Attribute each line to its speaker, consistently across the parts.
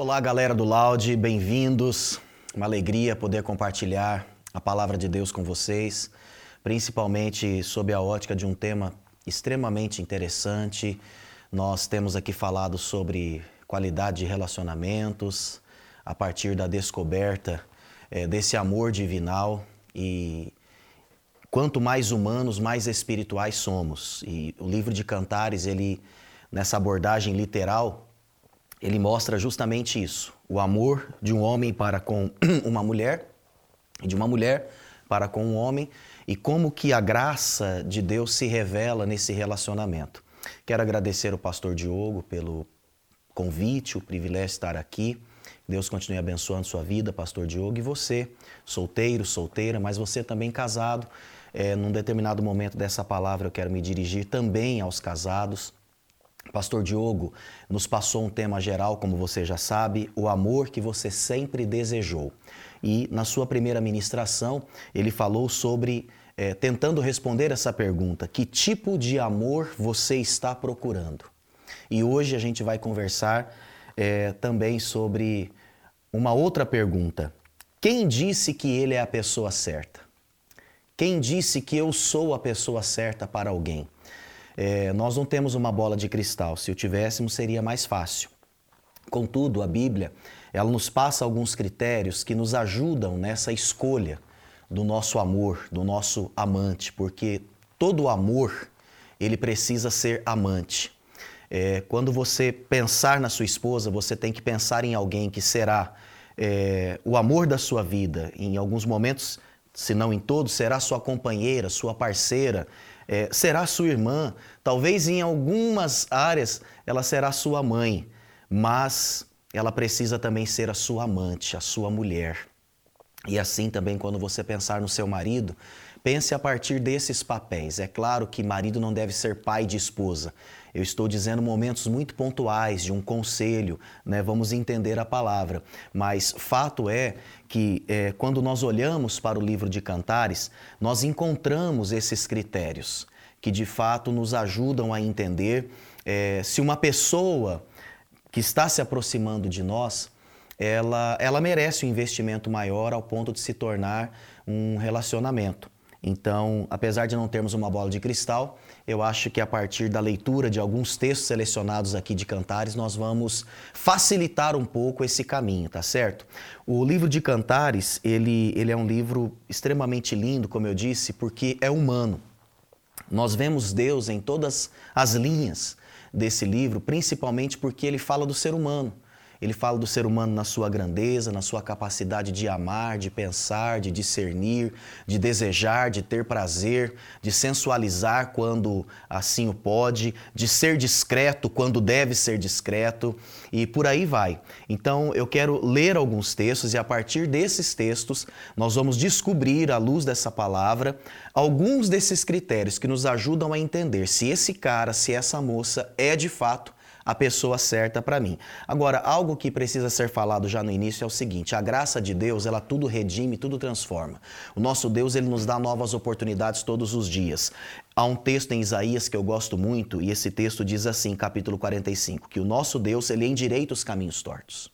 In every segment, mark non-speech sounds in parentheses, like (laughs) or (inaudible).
Speaker 1: Olá, galera do Loud, bem-vindos. Uma alegria poder compartilhar a palavra de Deus com vocês, principalmente sob a ótica de um tema extremamente interessante. Nós temos aqui falado sobre qualidade de relacionamentos, a partir da descoberta é, desse amor divinal e quanto mais humanos, mais espirituais somos. E o livro de Cantares, ele nessa abordagem literal, ele mostra justamente isso: o amor de um homem para com (clears throat) uma mulher e de uma mulher para com um homem e como que a graça de Deus se revela nesse relacionamento. Quero agradecer ao pastor Diogo pelo convite, o privilégio de estar aqui. Deus continue abençoando sua vida, pastor Diogo, e você, solteiro, solteira, mas você também casado. É, num determinado momento dessa palavra eu quero me dirigir também aos casados. Pastor Diogo nos passou um tema geral, como você já sabe, o amor que você sempre desejou. E na sua primeira ministração, ele falou sobre, é, tentando responder essa pergunta: que tipo de amor você está procurando? E hoje a gente vai conversar é, também sobre uma outra pergunta. Quem disse que ele é a pessoa certa? Quem disse que eu sou a pessoa certa para alguém? É, nós não temos uma bola de cristal. Se o tivéssemos, seria mais fácil. Contudo, a Bíblia ela nos passa alguns critérios que nos ajudam nessa escolha do nosso amor, do nosso amante, porque todo amor ele precisa ser amante. É, quando você pensar na sua esposa, você tem que pensar em alguém que será é, o amor da sua vida. Em alguns momentos, se não em todos, será sua companheira, sua parceira, é, será sua irmã. Talvez em algumas áreas ela será sua mãe, mas ela precisa também ser a sua amante, a sua mulher. E assim também, quando você pensar no seu marido, pense a partir desses papéis. É claro que marido não deve ser pai de esposa, eu estou dizendo momentos muito pontuais de um conselho, né? vamos entender a palavra. Mas fato é que é, quando nós olhamos para o livro de Cantares, nós encontramos esses critérios que de fato nos ajudam a entender é, se uma pessoa que está se aproximando de nós, ela, ela merece um investimento maior ao ponto de se tornar um relacionamento. Então, apesar de não termos uma bola de cristal, eu acho que a partir da leitura de alguns textos selecionados aqui de Cantares, nós vamos facilitar um pouco esse caminho, tá certo? O livro de Cantares, ele, ele é um livro extremamente lindo, como eu disse, porque é humano. Nós vemos Deus em todas as linhas desse livro, principalmente porque ele fala do ser humano. Ele fala do ser humano na sua grandeza, na sua capacidade de amar, de pensar, de discernir, de desejar, de ter prazer, de sensualizar quando assim o pode, de ser discreto quando deve ser discreto e por aí vai. Então eu quero ler alguns textos e a partir desses textos nós vamos descobrir, à luz dessa palavra, alguns desses critérios que nos ajudam a entender se esse cara, se essa moça é de fato a pessoa certa para mim. Agora, algo que precisa ser falado já no início é o seguinte: a graça de Deus, ela tudo redime, tudo transforma. O nosso Deus, ele nos dá novas oportunidades todos os dias. Há um texto em Isaías que eu gosto muito, e esse texto diz assim, capítulo 45, que o nosso Deus, ele endireita os caminhos tortos.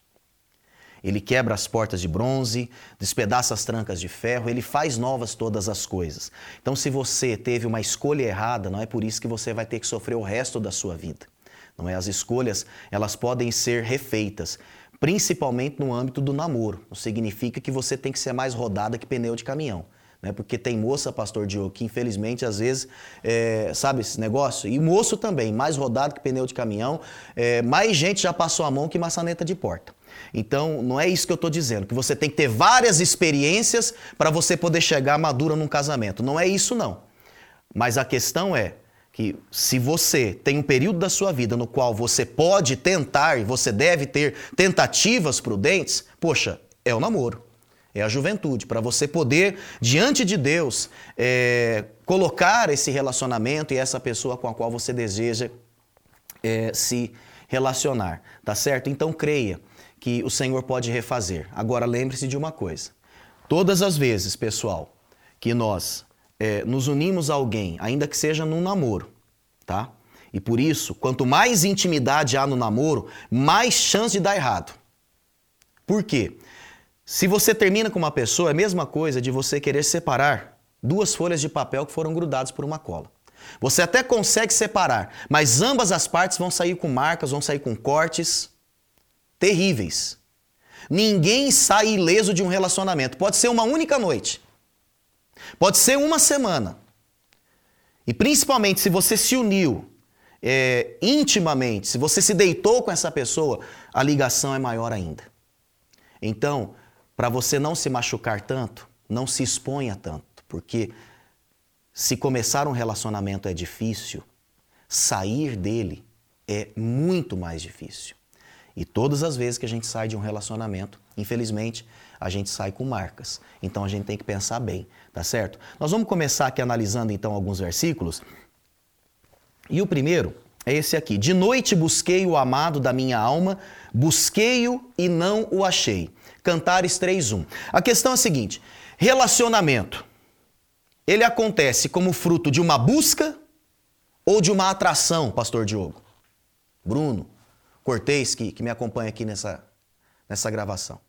Speaker 1: Ele quebra as portas de bronze, despedaça as trancas de ferro, ele faz novas todas as coisas. Então, se você teve uma escolha errada, não é por isso que você vai ter que sofrer o resto da sua vida. Não é? As escolhas elas podem ser refeitas, principalmente no âmbito do namoro. Não significa que você tem que ser mais rodada que pneu de caminhão. Né? Porque tem moça, pastor Diogo, que infelizmente às vezes, é, sabe esse negócio? E moço também, mais rodado que pneu de caminhão, é, mais gente já passou a mão que maçaneta de porta. Então, não é isso que eu estou dizendo, que você tem que ter várias experiências para você poder chegar madura num casamento. Não é isso, não. Mas a questão é, que se você tem um período da sua vida no qual você pode tentar e você deve ter tentativas prudentes, poxa, é o namoro, é a juventude, para você poder, diante de Deus, é, colocar esse relacionamento e essa pessoa com a qual você deseja é, se relacionar, tá certo? Então creia que o Senhor pode refazer. Agora lembre-se de uma coisa: todas as vezes, pessoal, que nós é, nos unimos a alguém, ainda que seja num namoro, tá? E por isso, quanto mais intimidade há no namoro, mais chance de dar errado. Por quê? Se você termina com uma pessoa, é a mesma coisa de você querer separar duas folhas de papel que foram grudadas por uma cola. Você até consegue separar, mas ambas as partes vão sair com marcas, vão sair com cortes terríveis. Ninguém sai ileso de um relacionamento. Pode ser uma única noite. Pode ser uma semana. E principalmente se você se uniu é, intimamente, se você se deitou com essa pessoa, a ligação é maior ainda. Então, para você não se machucar tanto, não se exponha tanto, porque se começar um relacionamento é difícil, sair dele é muito mais difícil. E todas as vezes que a gente sai de um relacionamento, infelizmente, a gente sai com marcas. Então a gente tem que pensar bem, tá certo? Nós vamos começar aqui analisando então alguns versículos. E o primeiro é esse aqui: De noite busquei o amado da minha alma, busquei-o e não o achei. Cantares 3:1. A questão é a seguinte: relacionamento ele acontece como fruto de uma busca ou de uma atração, pastor Diogo? Bruno, Cortez, que, que me acompanha aqui nessa, nessa gravação.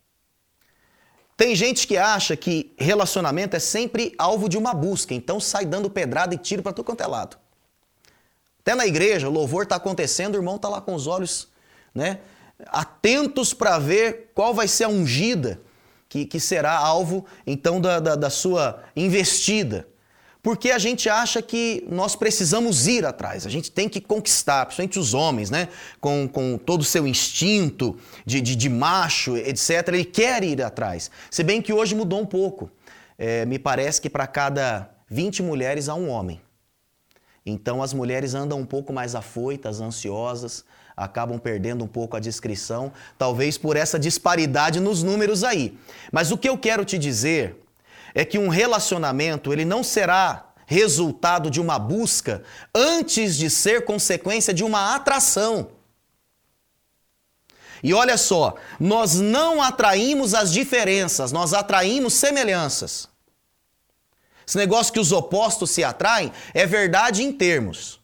Speaker 1: Tem gente que acha que relacionamento é sempre alvo de uma busca, então sai dando pedrada e tiro para tudo quanto é lado. Até na igreja, o louvor está acontecendo, o irmão está lá com os olhos né, atentos para ver qual vai ser a ungida que, que será alvo então da, da, da sua investida. Porque a gente acha que nós precisamos ir atrás, a gente tem que conquistar, principalmente os homens, né? Com, com todo o seu instinto de, de, de macho, etc. Ele quer ir atrás. Se bem que hoje mudou um pouco. É, me parece que para cada 20 mulheres há um homem. Então as mulheres andam um pouco mais afoitas, ansiosas, acabam perdendo um pouco a descrição, talvez por essa disparidade nos números aí. Mas o que eu quero te dizer é que um relacionamento ele não será resultado de uma busca antes de ser consequência de uma atração. E olha só, nós não atraímos as diferenças, nós atraímos semelhanças. Esse negócio que os opostos se atraem é verdade em termos.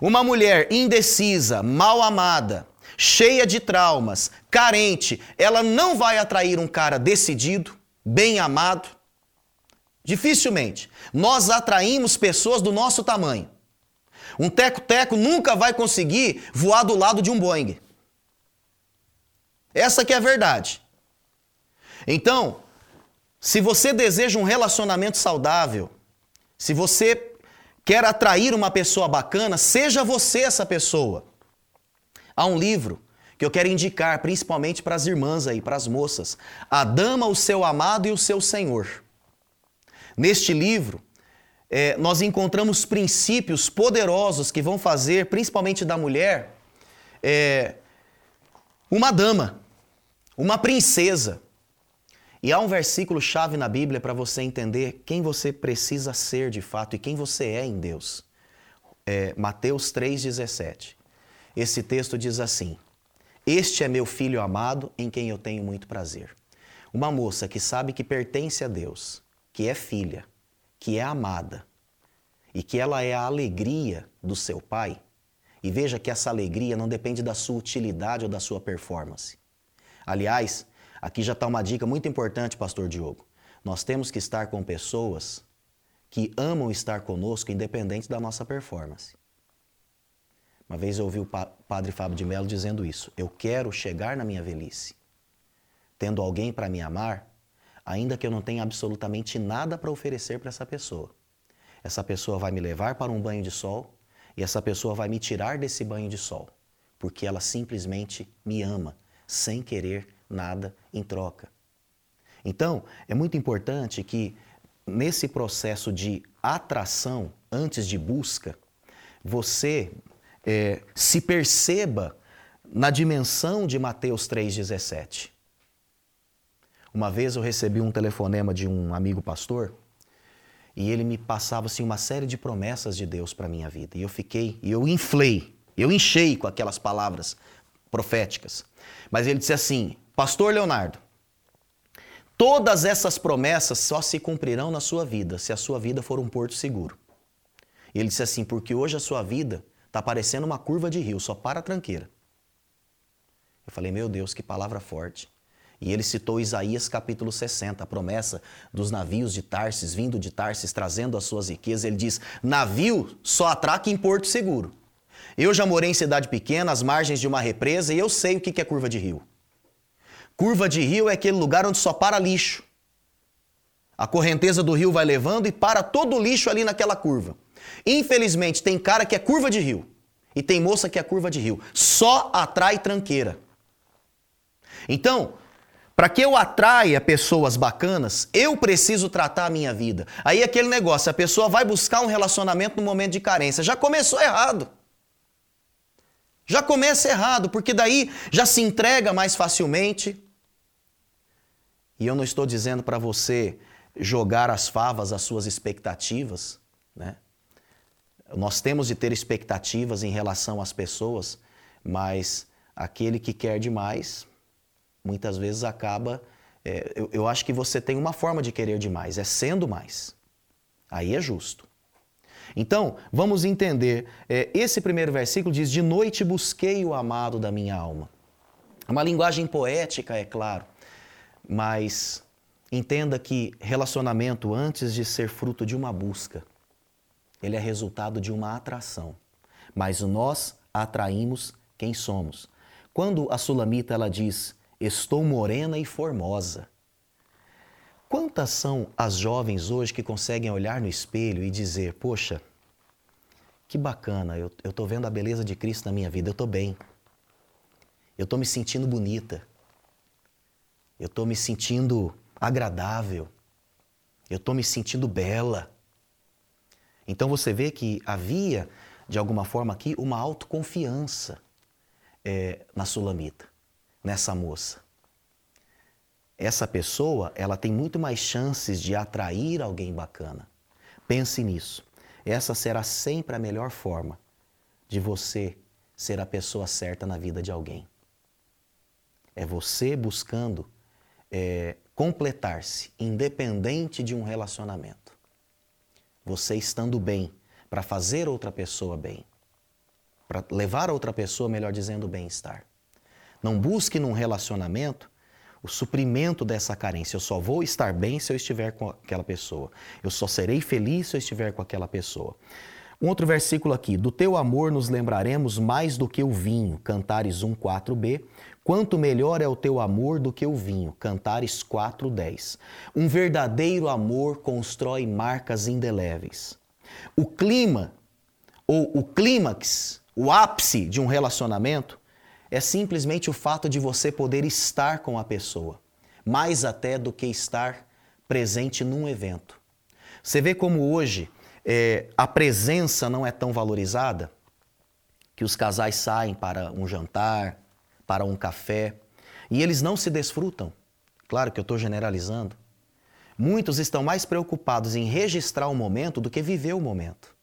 Speaker 1: Uma mulher indecisa, mal amada, cheia de traumas, carente, ela não vai atrair um cara decidido, bem amado, Dificilmente. Nós atraímos pessoas do nosso tamanho. Um teco-teco nunca vai conseguir voar do lado de um Boeing. Essa que é a verdade. Então, se você deseja um relacionamento saudável, se você quer atrair uma pessoa bacana, seja você essa pessoa. Há um livro que eu quero indicar principalmente para as irmãs aí, para as moças. A Dama, o seu amado e o seu Senhor. Neste livro, é, nós encontramos princípios poderosos que vão fazer, principalmente da mulher, é, uma dama, uma princesa. E há um versículo chave na Bíblia para você entender quem você precisa ser de fato e quem você é em Deus. É, Mateus 3,17. Esse texto diz assim: Este é meu filho amado em quem eu tenho muito prazer. Uma moça que sabe que pertence a Deus que é filha, que é amada e que ela é a alegria do seu pai, e veja que essa alegria não depende da sua utilidade ou da sua performance. Aliás, aqui já está uma dica muito importante, Pastor Diogo. Nós temos que estar com pessoas que amam estar conosco, independente da nossa performance. Uma vez eu ouvi o padre Fábio de Mello dizendo isso. Eu quero chegar na minha velhice, tendo alguém para me amar ainda que eu não tenha absolutamente nada para oferecer para essa pessoa. Essa pessoa vai me levar para um banho de sol e essa pessoa vai me tirar desse banho de sol, porque ela simplesmente me ama, sem querer nada em troca. Então, é muito importante que nesse processo de atração, antes de busca, você é, se perceba na dimensão de Mateus 3,17. Uma vez eu recebi um telefonema de um amigo pastor e ele me passava assim uma série de promessas de Deus para minha vida. E eu fiquei, e eu inflei, eu enchei com aquelas palavras proféticas. Mas ele disse assim: "Pastor Leonardo, todas essas promessas só se cumprirão na sua vida se a sua vida for um porto seguro." E ele disse assim: "Porque hoje a sua vida está parecendo uma curva de rio, só para a tranqueira." Eu falei: "Meu Deus, que palavra forte." E ele citou Isaías capítulo 60, a promessa dos navios de Tarsis, vindo de Tarsis, trazendo as suas riquezas. Ele diz: navio só atraca em porto seguro. Eu já morei em cidade pequena, às margens de uma represa, e eu sei o que é curva de rio. Curva de rio é aquele lugar onde só para lixo. A correnteza do rio vai levando e para todo o lixo ali naquela curva. Infelizmente, tem cara que é curva de rio e tem moça que é curva de rio. Só atrai tranqueira. Então, para que eu atraia pessoas bacanas, eu preciso tratar a minha vida. Aí aquele negócio, a pessoa vai buscar um relacionamento no momento de carência. Já começou errado. Já começa errado, porque daí já se entrega mais facilmente. E eu não estou dizendo para você jogar as favas às suas expectativas, né? Nós temos de ter expectativas em relação às pessoas, mas aquele que quer demais, muitas vezes acaba. É, eu, eu acho que você tem uma forma de querer demais, é sendo mais. Aí é justo. Então, vamos entender. É, esse primeiro versículo diz: De noite busquei o amado da minha alma. É uma linguagem poética, é claro, mas entenda que relacionamento, antes de ser fruto de uma busca, ele é resultado de uma atração. Mas nós atraímos quem somos. Quando a sulamita ela diz: Estou morena e formosa. Quantas são as jovens hoje que conseguem olhar no espelho e dizer: Poxa, que bacana, eu estou vendo a beleza de Cristo na minha vida, eu estou bem. Eu estou me sentindo bonita. Eu estou me sentindo agradável. Eu estou me sentindo bela. Então você vê que havia, de alguma forma aqui, uma autoconfiança é, na sulamita, nessa moça essa pessoa ela tem muito mais chances de atrair alguém bacana. Pense nisso. Essa será sempre a melhor forma de você ser a pessoa certa na vida de alguém. É você buscando é, completar-se, independente de um relacionamento. Você estando bem para fazer outra pessoa bem, para levar outra pessoa, melhor dizendo, bem-estar. Não busque num relacionamento o suprimento dessa carência. Eu só vou estar bem se eu estiver com aquela pessoa. Eu só serei feliz se eu estiver com aquela pessoa. Um outro versículo aqui: Do teu amor nos lembraremos mais do que o vinho. Cantares 1, 4b. Quanto melhor é o teu amor do que o vinho. Cantares 4, 10. Um verdadeiro amor constrói marcas indeléveis. O clima, ou o clímax, o ápice de um relacionamento, é simplesmente o fato de você poder estar com a pessoa, mais até do que estar presente num evento. Você vê como hoje é, a presença não é tão valorizada, que os casais saem para um jantar, para um café, e eles não se desfrutam. Claro que eu estou generalizando. Muitos estão mais preocupados em registrar o momento do que viver o momento.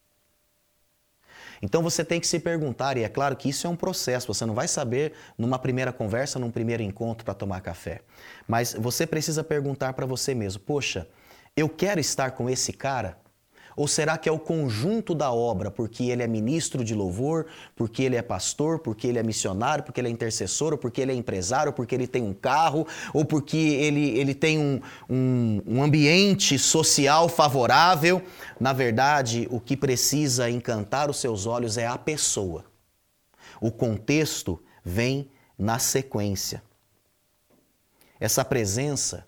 Speaker 1: Então você tem que se perguntar, e é claro que isso é um processo, você não vai saber numa primeira conversa, num primeiro encontro para tomar café. Mas você precisa perguntar para você mesmo: poxa, eu quero estar com esse cara? Ou será que é o conjunto da obra, porque ele é ministro de louvor, porque ele é pastor, porque ele é missionário, porque ele é intercessor, ou porque ele é empresário, porque ele tem um carro, ou porque ele, ele tem um, um, um ambiente social favorável? Na verdade, o que precisa encantar os seus olhos é a pessoa. O contexto vem na sequência. Essa presença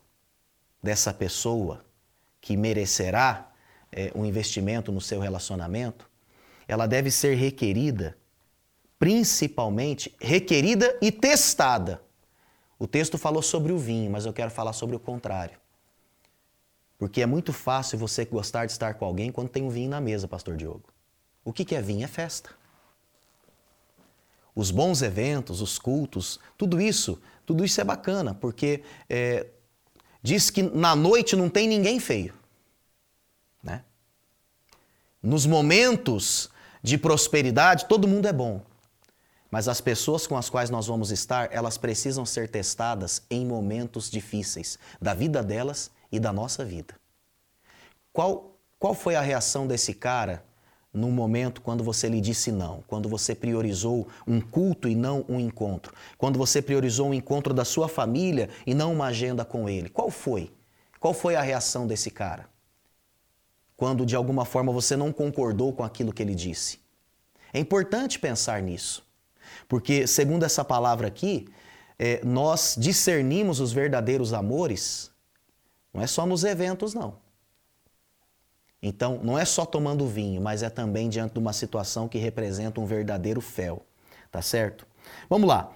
Speaker 1: dessa pessoa que merecerá é, um investimento no seu relacionamento, ela deve ser requerida, principalmente requerida e testada. O texto falou sobre o vinho, mas eu quero falar sobre o contrário. Porque é muito fácil você gostar de estar com alguém quando tem um vinho na mesa, Pastor Diogo. O que é vinho? É festa. Os bons eventos, os cultos, tudo isso, tudo isso é bacana, porque é, diz que na noite não tem ninguém feio. Nos momentos de prosperidade, todo mundo é bom. Mas as pessoas com as quais nós vamos estar, elas precisam ser testadas em momentos difíceis da vida delas e da nossa vida. Qual, qual foi a reação desse cara num momento quando você lhe disse não, quando você priorizou um culto e não um encontro, quando você priorizou um encontro da sua família e não uma agenda com ele? Qual foi? Qual foi a reação desse cara? Quando de alguma forma você não concordou com aquilo que ele disse. É importante pensar nisso, porque, segundo essa palavra aqui, é, nós discernimos os verdadeiros amores, não é só nos eventos, não. Então, não é só tomando vinho, mas é também diante de uma situação que representa um verdadeiro fel. Tá certo? Vamos lá.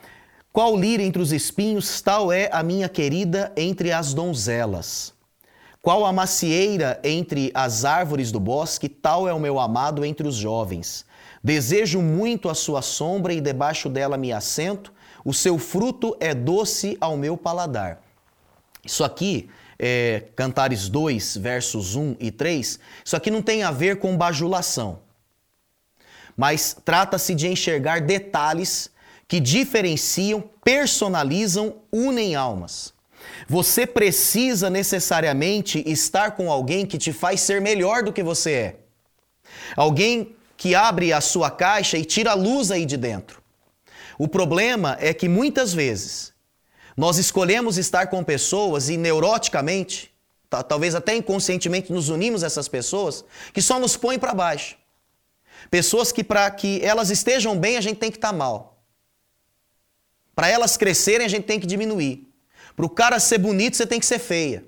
Speaker 1: Qual lírio entre os espinhos, tal é a minha querida entre as donzelas. Qual a macieira entre as árvores do bosque, tal é o meu amado entre os jovens. Desejo muito a sua sombra e debaixo dela me assento, o seu fruto é doce ao meu paladar. Isso aqui é, Cantares 2, versos 1 e 3, isso aqui não tem a ver com bajulação, mas trata-se de enxergar detalhes que diferenciam, personalizam, unem almas. Você precisa necessariamente estar com alguém que te faz ser melhor do que você é. Alguém que abre a sua caixa e tira a luz aí de dentro. O problema é que muitas vezes nós escolhemos estar com pessoas e neuroticamente, talvez até inconscientemente nos unimos a essas pessoas que só nos põem para baixo. Pessoas que para que elas estejam bem a gente tem que estar tá mal. Para elas crescerem a gente tem que diminuir. Para o cara ser bonito você tem que ser feia.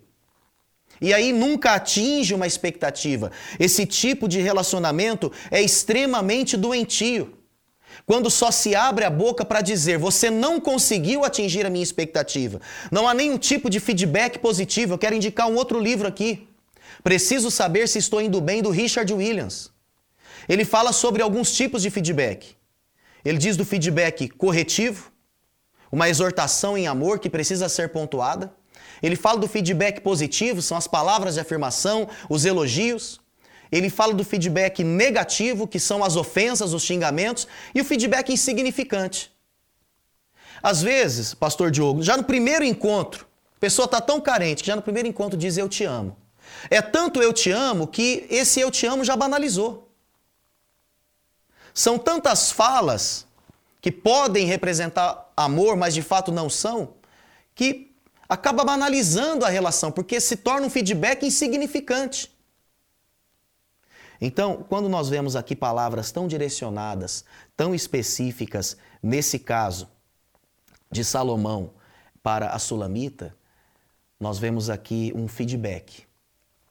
Speaker 1: E aí nunca atinge uma expectativa. Esse tipo de relacionamento é extremamente doentio. Quando só se abre a boca para dizer você não conseguiu atingir a minha expectativa, não há nenhum tipo de feedback positivo. Eu quero indicar um outro livro aqui. Preciso saber se estou indo bem, do Richard Williams. Ele fala sobre alguns tipos de feedback. Ele diz do feedback corretivo, uma exortação em amor que precisa ser pontuada. Ele fala do feedback positivo, são as palavras de afirmação, os elogios. Ele fala do feedback negativo, que são as ofensas, os xingamentos, e o feedback insignificante. Às vezes, pastor Diogo, já no primeiro encontro, a pessoa está tão carente que já no primeiro encontro diz eu te amo. É tanto eu te amo que esse eu te amo já banalizou. São tantas falas que podem representar amor, mas de fato não são, que acaba banalizando a relação, porque se torna um feedback insignificante. Então, quando nós vemos aqui palavras tão direcionadas, tão específicas, nesse caso de Salomão para a Sulamita, nós vemos aqui um feedback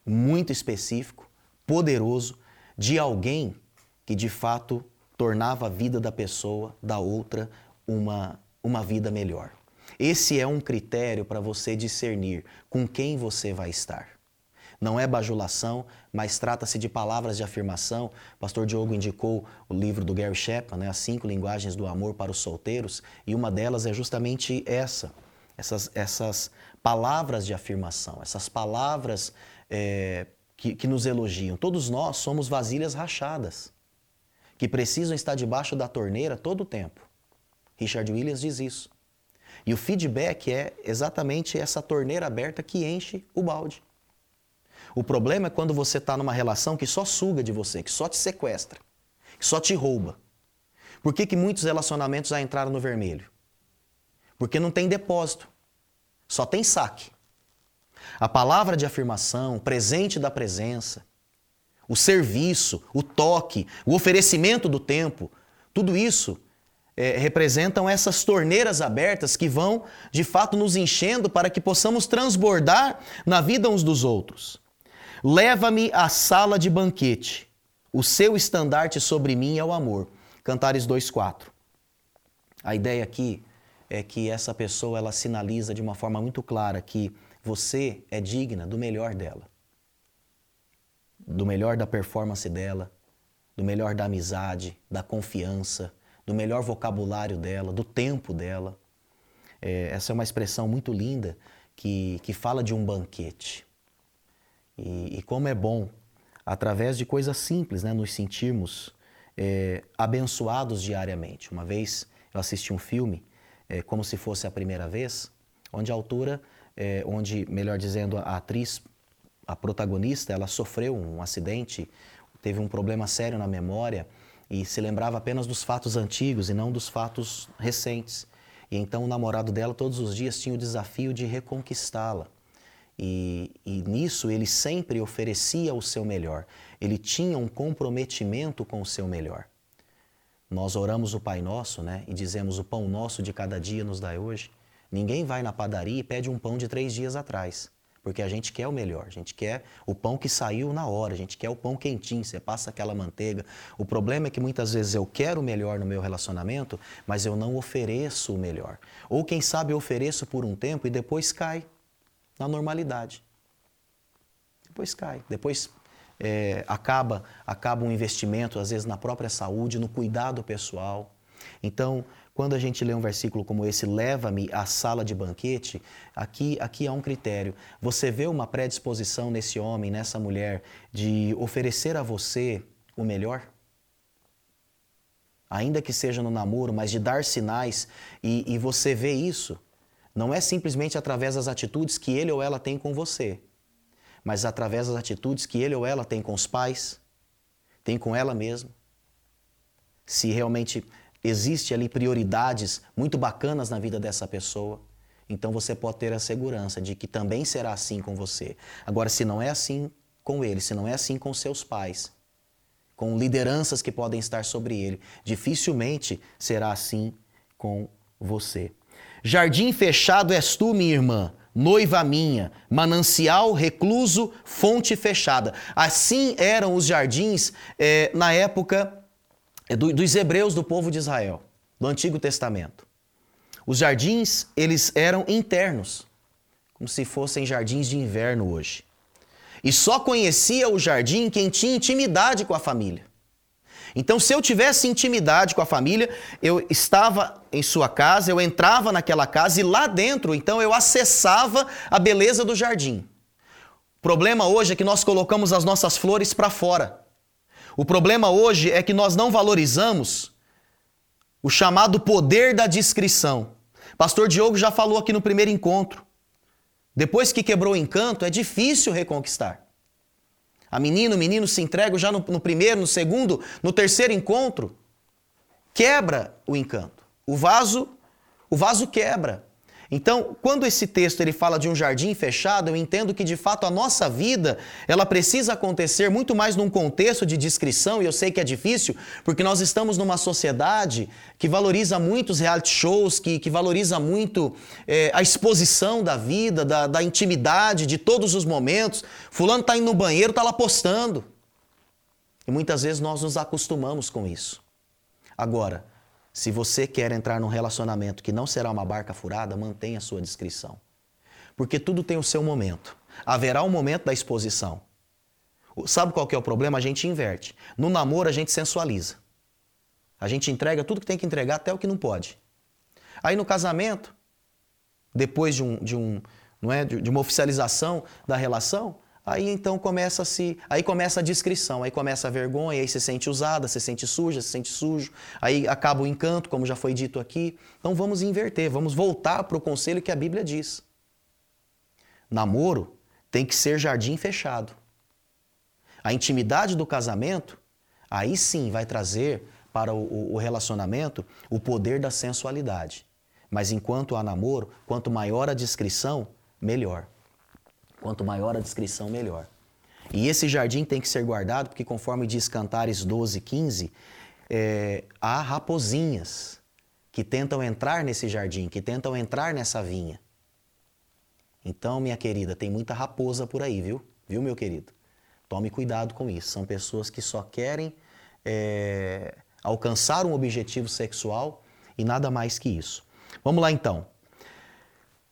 Speaker 1: muito específico, poderoso, de alguém que de fato tornava a vida da pessoa, da outra, uma, uma vida melhor. Esse é um critério para você discernir com quem você vai estar. Não é bajulação, mas trata-se de palavras de afirmação. O pastor Diogo indicou o livro do Gary Chapman, né, As Cinco Linguagens do Amor para os Solteiros, e uma delas é justamente essa, essas, essas palavras de afirmação, essas palavras é, que, que nos elogiam. Todos nós somos vasilhas rachadas, que precisam estar debaixo da torneira todo o tempo. Richard Williams diz isso. E o feedback é exatamente essa torneira aberta que enche o balde. O problema é quando você está numa relação que só suga de você, que só te sequestra, que só te rouba. Por que, que muitos relacionamentos já entraram no vermelho? Porque não tem depósito, só tem saque. A palavra de afirmação, presente da presença, o serviço, o toque, o oferecimento do tempo, tudo isso é, representam essas torneiras abertas que vão de fato nos enchendo para que possamos transbordar na vida uns dos outros. Leva-me à sala de banquete. O seu estandarte sobre mim é o amor. Cantares 2:4. A ideia aqui é que essa pessoa ela sinaliza de uma forma muito clara que você é digna do melhor dela. Do melhor da performance dela, do melhor da amizade, da confiança, do melhor vocabulário dela, do tempo dela. É, essa é uma expressão muito linda que, que fala de um banquete. E, e como é bom, através de coisas simples, né, nos sentirmos é, abençoados diariamente. Uma vez eu assisti um filme, é, como se fosse a primeira vez, onde a autora, é, onde, melhor dizendo, a atriz, a protagonista, ela sofreu um acidente, teve um problema sério na memória e se lembrava apenas dos fatos antigos e não dos fatos recentes. E então o namorado dela todos os dias tinha o desafio de reconquistá-la. E, e, nisso ele sempre oferecia o seu melhor. Ele tinha um comprometimento com o seu melhor. Nós oramos o Pai Nosso, né? E dizemos: O pão nosso de cada dia nos dai hoje. Ninguém vai na padaria e pede um pão de três dias atrás, porque a gente quer o melhor. A gente quer o pão que saiu na hora. A gente quer o pão quentinho. Você passa aquela manteiga. O problema é que muitas vezes eu quero o melhor no meu relacionamento, mas eu não ofereço o melhor. Ou quem sabe eu ofereço por um tempo e depois cai na normalidade. Depois cai. Depois é, acaba, acaba um investimento, às vezes, na própria saúde, no cuidado pessoal. Então, quando a gente lê um versículo como esse, leva-me à sala de banquete, aqui, aqui há um critério. Você vê uma predisposição nesse homem, nessa mulher, de oferecer a você o melhor? Ainda que seja no namoro, mas de dar sinais, e, e você vê isso. Não é simplesmente através das atitudes que ele ou ela tem com você, mas através das atitudes que ele ou ela tem com os pais, tem com ela mesma. Se realmente existe ali prioridades muito bacanas na vida dessa pessoa, então você pode ter a segurança de que também será assim com você. Agora, se não é assim com ele, se não é assim com seus pais, com lideranças que podem estar sobre ele, dificilmente será assim com você. Jardim fechado és tu, minha irmã, noiva minha, manancial recluso, fonte fechada. Assim eram os jardins é, na época do, dos hebreus do povo de Israel, do Antigo Testamento. Os jardins, eles eram internos, como se fossem jardins de inverno hoje. E só conhecia o jardim quem tinha intimidade com a família. Então, se eu tivesse intimidade com a família, eu estava em sua casa, eu entrava naquela casa e lá dentro, então, eu acessava a beleza do jardim. O problema hoje é que nós colocamos as nossas flores para fora. O problema hoje é que nós não valorizamos o chamado poder da discrição. Pastor Diogo já falou aqui no primeiro encontro. Depois que quebrou o encanto, é difícil reconquistar. A menina, o menino se entrega já no, no primeiro, no segundo, no terceiro encontro. Quebra o encanto. O vaso, o vaso quebra. Então, quando esse texto ele fala de um jardim fechado, eu entendo que de fato a nossa vida, ela precisa acontecer muito mais num contexto de descrição, e eu sei que é difícil, porque nós estamos numa sociedade que valoriza muito os reality shows, que, que valoriza muito é, a exposição da vida, da, da intimidade, de todos os momentos. Fulano está indo no banheiro, está lá postando. E muitas vezes nós nos acostumamos com isso. Agora, se você quer entrar num relacionamento que não será uma barca furada, mantenha a sua discrição. Porque tudo tem o seu momento. Haverá um momento da exposição. Sabe qual que é o problema? A gente inverte. No namoro, a gente sensualiza. A gente entrega tudo que tem que entregar, até o que não pode. Aí no casamento, depois de, um, de, um, não é, de uma oficialização da relação, Aí então começa se, aí começa a descrição, aí começa a vergonha, aí se sente usada, se sente suja, se sente sujo, aí acaba o encanto, como já foi dito aqui. Então vamos inverter, vamos voltar para o conselho que a Bíblia diz. Namoro tem que ser jardim fechado. A intimidade do casamento, aí sim vai trazer para o, o relacionamento o poder da sensualidade. Mas enquanto há namoro, quanto maior a discrição, melhor. Quanto maior a descrição, melhor. E esse jardim tem que ser guardado, porque conforme diz Cantares 12, 15, é, há raposinhas que tentam entrar nesse jardim, que tentam entrar nessa vinha. Então, minha querida, tem muita raposa por aí, viu? Viu, meu querido? Tome cuidado com isso. São pessoas que só querem é, alcançar um objetivo sexual e nada mais que isso. Vamos lá então.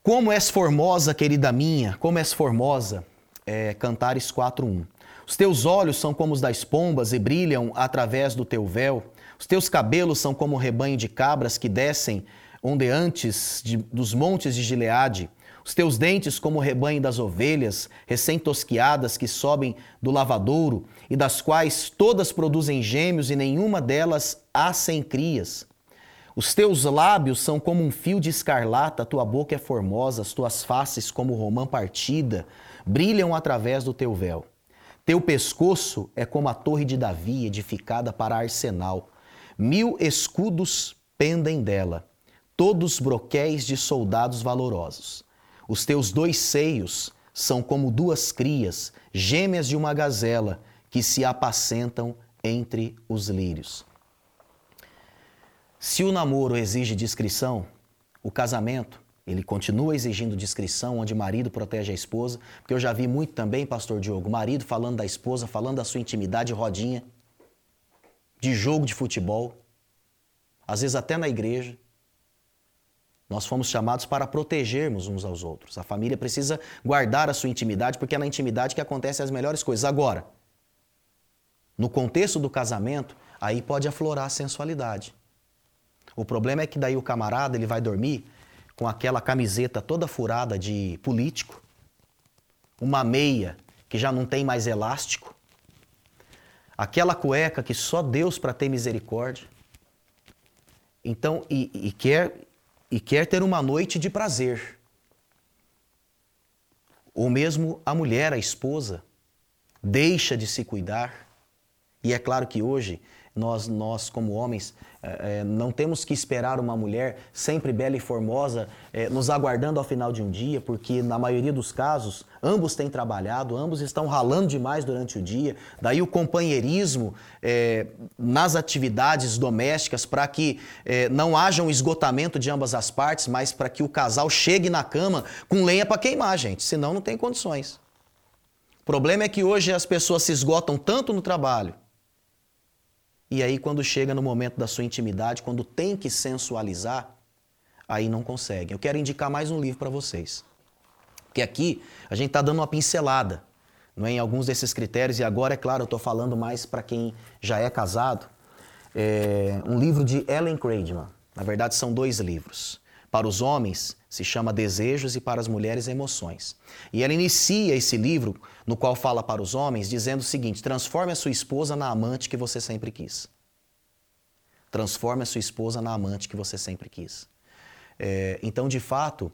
Speaker 1: Como és formosa, querida minha, como és formosa, é, Cantares 4.1. Os teus olhos são como os das pombas e brilham através do teu véu. Os teus cabelos são como um rebanho de cabras que descem ondeantes de, dos montes de Gileade. Os teus dentes como o rebanho das ovelhas, recém-tosquiadas que sobem do lavadouro, e das quais todas produzem gêmeos e nenhuma delas há sem crias. Os teus lábios são como um fio de escarlata, a tua boca é formosa, as tuas faces como romã partida, brilham através do teu véu. Teu pescoço é como a torre de Davi, edificada para arsenal. Mil escudos pendem dela, todos broquéis de soldados valorosos. Os teus dois seios são como duas crias, gêmeas de uma gazela, que se apacentam entre os lírios. Se o namoro exige discrição, o casamento ele continua exigindo discrição, onde marido protege a esposa, porque eu já vi muito também, pastor Diogo, marido falando da esposa, falando da sua intimidade, rodinha, de jogo de futebol, às vezes até na igreja. Nós fomos chamados para protegermos uns aos outros. A família precisa guardar a sua intimidade, porque é na intimidade que acontecem as melhores coisas. Agora, no contexto do casamento, aí pode aflorar a sensualidade. O problema é que daí o camarada ele vai dormir com aquela camiseta toda furada de político, uma meia que já não tem mais elástico, aquela cueca que só Deus para ter misericórdia. Então, e, e, quer, e quer ter uma noite de prazer. Ou mesmo a mulher, a esposa, deixa de se cuidar. E é claro que hoje nós, nós como homens, é, é, não temos que esperar uma mulher sempre bela e formosa é, nos aguardando ao final de um dia, porque na maioria dos casos ambos têm trabalhado, ambos estão ralando demais durante o dia. Daí o companheirismo é, nas atividades domésticas para que é, não haja um esgotamento de ambas as partes, mas para que o casal chegue na cama com lenha para queimar, gente, senão não tem condições. O problema é que hoje as pessoas se esgotam tanto no trabalho e aí, quando chega no momento da sua intimidade, quando tem que sensualizar, aí não consegue. Eu quero indicar mais um livro para vocês. Que aqui a gente está dando uma pincelada não é, em alguns desses critérios, e agora, é claro, eu estou falando mais para quem já é casado. É um livro de Ellen Craigman. Na verdade, são dois livros. Para os homens, se chama Desejos e para as mulheres, Emoções. E ela inicia esse livro, no qual fala para os homens, dizendo o seguinte: transforme a sua esposa na amante que você sempre quis. Transforme a sua esposa na amante que você sempre quis. É, então, de fato,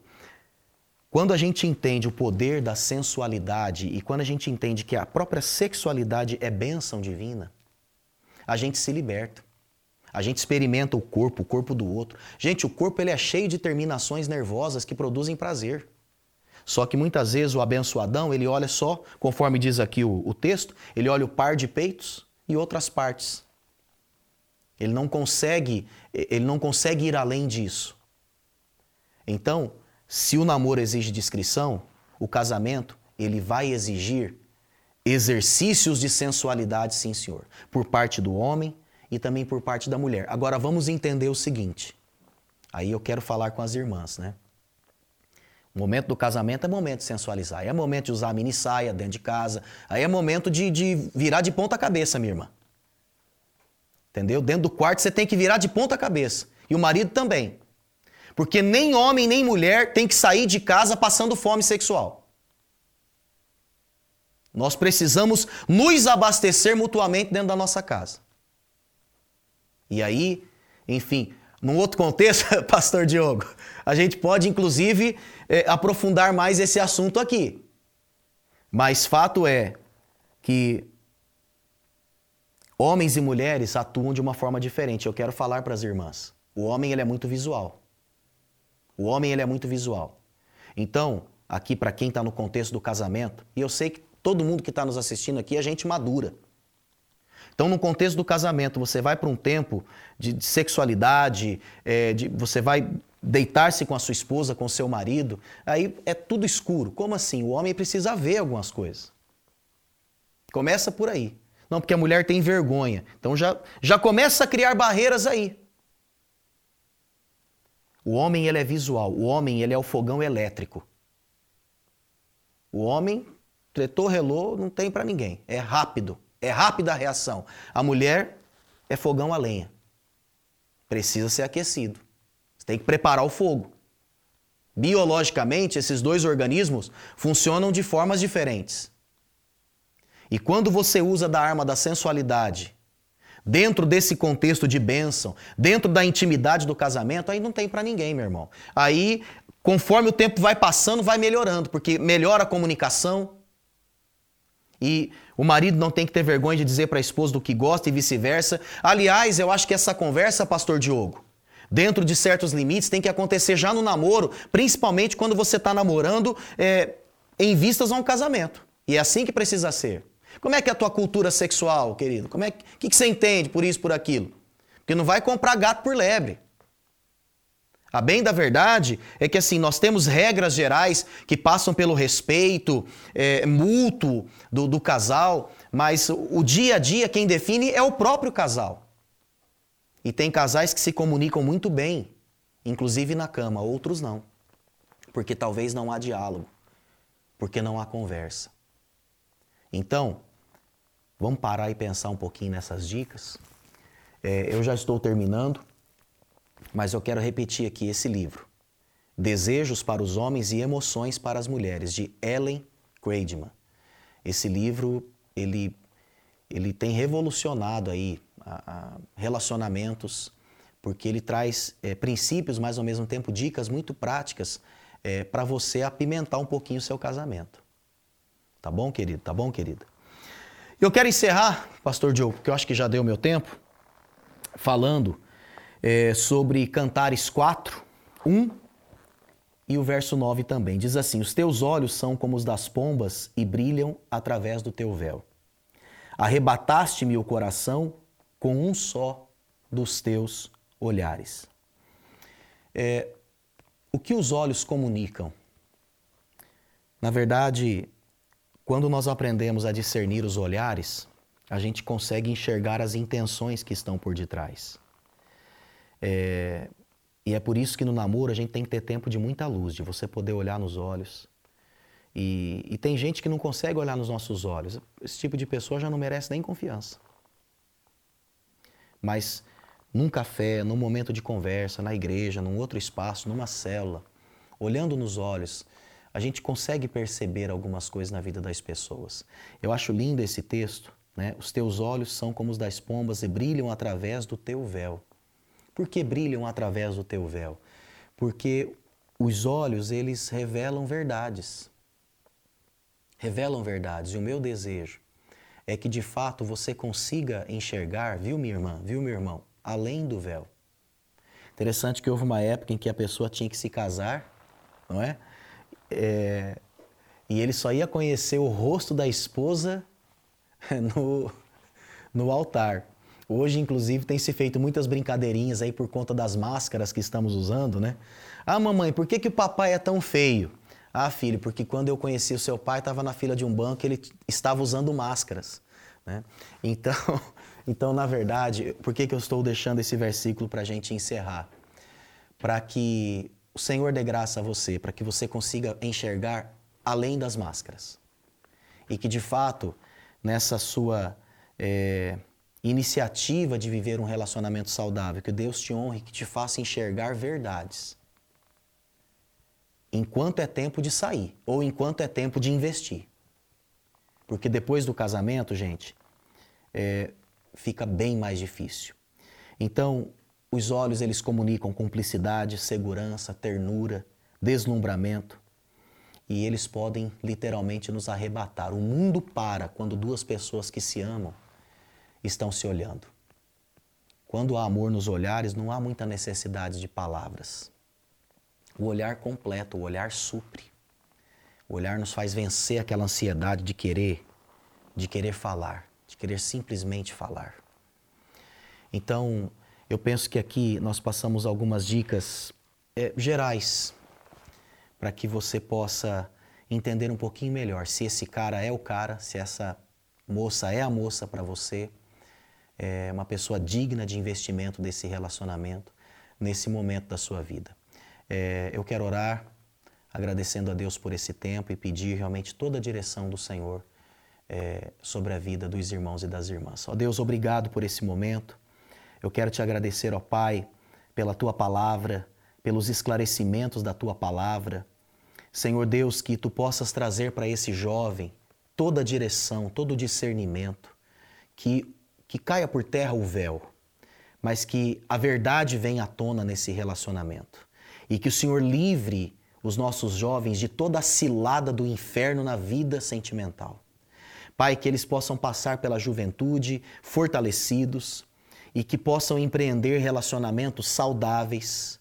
Speaker 1: quando a gente entende o poder da sensualidade e quando a gente entende que a própria sexualidade é bênção divina, a gente se liberta. A gente experimenta o corpo, o corpo do outro. Gente, o corpo ele é cheio de terminações nervosas que produzem prazer. Só que muitas vezes o abençoadão, ele olha só, conforme diz aqui o, o texto, ele olha o par de peitos e outras partes. Ele não consegue, ele não consegue ir além disso. Então, se o namoro exige discrição, o casamento, ele vai exigir exercícios de sensualidade, sim, senhor, por parte do homem e também por parte da mulher. Agora vamos entender o seguinte. Aí eu quero falar com as irmãs, né? O momento do casamento é momento de sensualizar, é momento de usar a mini saia dentro de casa, aí é momento de, de virar de ponta cabeça, minha irmã. Entendeu? Dentro do quarto você tem que virar de ponta cabeça. E o marido também. Porque nem homem nem mulher tem que sair de casa passando fome sexual. Nós precisamos nos abastecer mutuamente dentro da nossa casa. E aí, enfim, num outro contexto, (laughs) Pastor Diogo, a gente pode inclusive é, aprofundar mais esse assunto aqui. Mas fato é que homens e mulheres atuam de uma forma diferente. Eu quero falar para as irmãs. O homem ele é muito visual. O homem ele é muito visual. Então, aqui para quem está no contexto do casamento, e eu sei que todo mundo que está nos assistindo aqui é gente madura. Então, no contexto do casamento, você vai para um tempo de, de sexualidade, é, de, você vai deitar-se com a sua esposa, com o seu marido, aí é tudo escuro. Como assim? O homem precisa ver algumas coisas. Começa por aí. Não, porque a mulher tem vergonha. Então já, já começa a criar barreiras aí. O homem ele é visual, o homem ele é o fogão elétrico. O homem tretou, relou, não tem para ninguém. É rápido. É rápida a reação. A mulher é fogão a lenha. Precisa ser aquecido. Você tem que preparar o fogo. Biologicamente, esses dois organismos funcionam de formas diferentes. E quando você usa da arma da sensualidade, dentro desse contexto de bênção, dentro da intimidade do casamento, aí não tem para ninguém, meu irmão. Aí, conforme o tempo vai passando, vai melhorando, porque melhora a comunicação, e O marido não tem que ter vergonha de dizer para a esposa do que gosta e vice-versa. Aliás, eu acho que essa conversa, pastor Diogo, dentro de certos limites, tem que acontecer já no namoro, principalmente quando você está namorando é, em vistas a um casamento. E é assim que precisa ser. Como é que é a tua cultura sexual, querido? Como é que, que, que você entende por isso, por aquilo? Porque não vai comprar gato por lebre. A bem da verdade é que assim nós temos regras gerais que passam pelo respeito é, mútuo do, do casal, mas o dia a dia quem define é o próprio casal. E tem casais que se comunicam muito bem, inclusive na cama, outros não, porque talvez não há diálogo, porque não há conversa. Então, vamos parar e pensar um pouquinho nessas dicas. É, eu já estou terminando. Mas eu quero repetir aqui esse livro. Desejos para os Homens e Emoções para as Mulheres, de Ellen Graidman. Esse livro, ele, ele tem revolucionado aí a, a relacionamentos, porque ele traz é, princípios, mas ao mesmo tempo dicas muito práticas é, para você apimentar um pouquinho o seu casamento. Tá bom, querido? Tá bom, querida? Eu quero encerrar, Pastor Diogo, porque eu acho que já deu meu tempo, falando é, sobre Cantares 4, 1 e o verso 9 também. Diz assim: Os teus olhos são como os das pombas e brilham através do teu véu. Arrebataste-me o coração com um só dos teus olhares. É, o que os olhos comunicam? Na verdade, quando nós aprendemos a discernir os olhares, a gente consegue enxergar as intenções que estão por detrás. É, e é por isso que no namoro a gente tem que ter tempo de muita luz, de você poder olhar nos olhos. E, e tem gente que não consegue olhar nos nossos olhos. Esse tipo de pessoa já não merece nem confiança. Mas num café, num momento de conversa, na igreja, num outro espaço, numa célula, olhando nos olhos, a gente consegue perceber algumas coisas na vida das pessoas. Eu acho lindo esse texto, né? Os teus olhos são como os das pombas e brilham através do teu véu. Por que brilham através do teu véu? Porque os olhos, eles revelam verdades. Revelam verdades. E o meu desejo é que de fato você consiga enxergar, viu, minha irmã, viu, meu irmão, além do véu. Interessante que houve uma época em que a pessoa tinha que se casar, não é? é e ele só ia conhecer o rosto da esposa (laughs) no, no altar. Hoje, inclusive, tem se feito muitas brincadeirinhas aí por conta das máscaras que estamos usando, né? Ah, mamãe, por que, que o papai é tão feio? Ah, filho, porque quando eu conheci o seu pai, estava na fila de um banco, ele estava usando máscaras. Né? Então, (laughs) então, na verdade, por que, que eu estou deixando esse versículo para a gente encerrar? Para que o Senhor dê graça a você, para que você consiga enxergar além das máscaras. E que, de fato, nessa sua. É, iniciativa de viver um relacionamento saudável, que Deus te honre, que te faça enxergar verdades. Enquanto é tempo de sair ou enquanto é tempo de investir. Porque depois do casamento, gente, é, fica bem mais difícil. Então, os olhos eles comunicam cumplicidade, segurança, ternura, deslumbramento. E eles podem literalmente nos arrebatar. O mundo para quando duas pessoas que se amam estão se olhando. Quando há amor nos olhares, não há muita necessidade de palavras. O olhar completo, o olhar supre. O olhar nos faz vencer aquela ansiedade de querer, de querer falar, de querer simplesmente falar. Então, eu penso que aqui nós passamos algumas dicas é, gerais para que você possa entender um pouquinho melhor se esse cara é o cara, se essa moça é a moça para você é, uma pessoa digna de investimento desse relacionamento nesse momento da sua vida. É, eu quero orar agradecendo a Deus por esse tempo e pedir realmente toda a direção do Senhor é, sobre a vida dos irmãos e das irmãs. Ó Deus, obrigado por esse momento. Eu quero te agradecer, ó Pai, pela tua palavra, pelos esclarecimentos da tua palavra. Senhor Deus, que tu possas trazer para esse jovem toda a direção, todo o discernimento, que que caia por terra o véu, mas que a verdade venha à tona nesse relacionamento. E que o Senhor livre os nossos jovens de toda a cilada do inferno na vida sentimental. Pai, que eles possam passar pela juventude fortalecidos e que possam empreender relacionamentos saudáveis.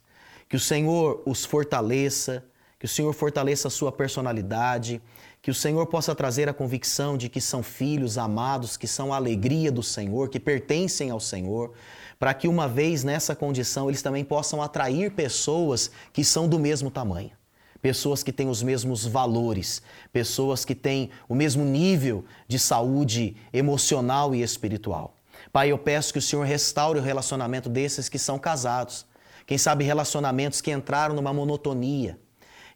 Speaker 1: Que o Senhor os fortaleça, que o Senhor fortaleça a sua personalidade, que o Senhor possa trazer a convicção de que são filhos amados, que são a alegria do Senhor, que pertencem ao Senhor, para que uma vez nessa condição eles também possam atrair pessoas que são do mesmo tamanho pessoas que têm os mesmos valores, pessoas que têm o mesmo nível de saúde emocional e espiritual. Pai, eu peço que o Senhor restaure o relacionamento desses que são casados. Quem sabe relacionamentos que entraram numa monotonia,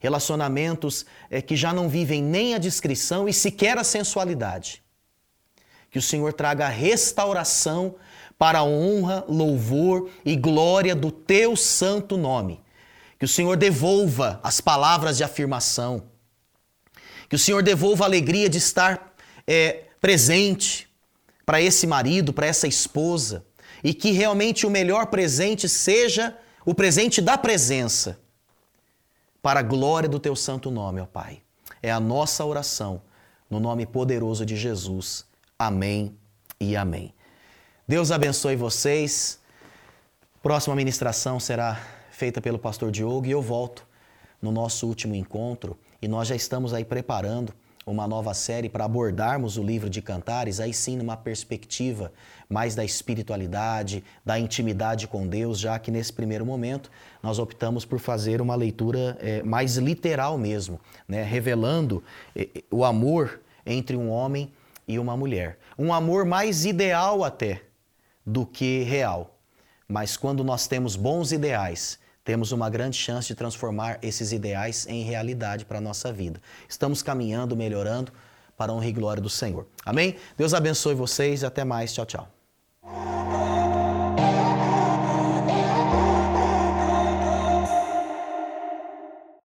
Speaker 1: relacionamentos é, que já não vivem nem a discrição e sequer a sensualidade. Que o Senhor traga restauração para a honra, louvor e glória do teu santo nome. Que o Senhor devolva as palavras de afirmação. Que o Senhor devolva a alegria de estar é, presente para esse marido, para essa esposa. E que realmente o melhor presente seja o presente da presença. Para a glória do teu santo nome, ó Pai. É a nossa oração, no nome poderoso de Jesus. Amém e amém. Deus abençoe vocês. Próxima ministração será feita pelo pastor Diogo e eu volto no nosso último encontro e nós já estamos aí preparando uma nova série para abordarmos o livro de Cantares, aí sim numa perspectiva mais da espiritualidade, da intimidade com Deus, já que nesse primeiro momento nós optamos por fazer uma leitura é, mais literal mesmo, né? revelando é, o amor entre um homem e uma mulher. Um amor mais ideal até do que real. Mas quando nós temos bons ideais, temos uma grande chance de transformar esses ideais em realidade para a nossa vida. Estamos caminhando, melhorando para a honra e glória do Senhor. Amém? Deus abençoe vocês e até mais. Tchau, tchau.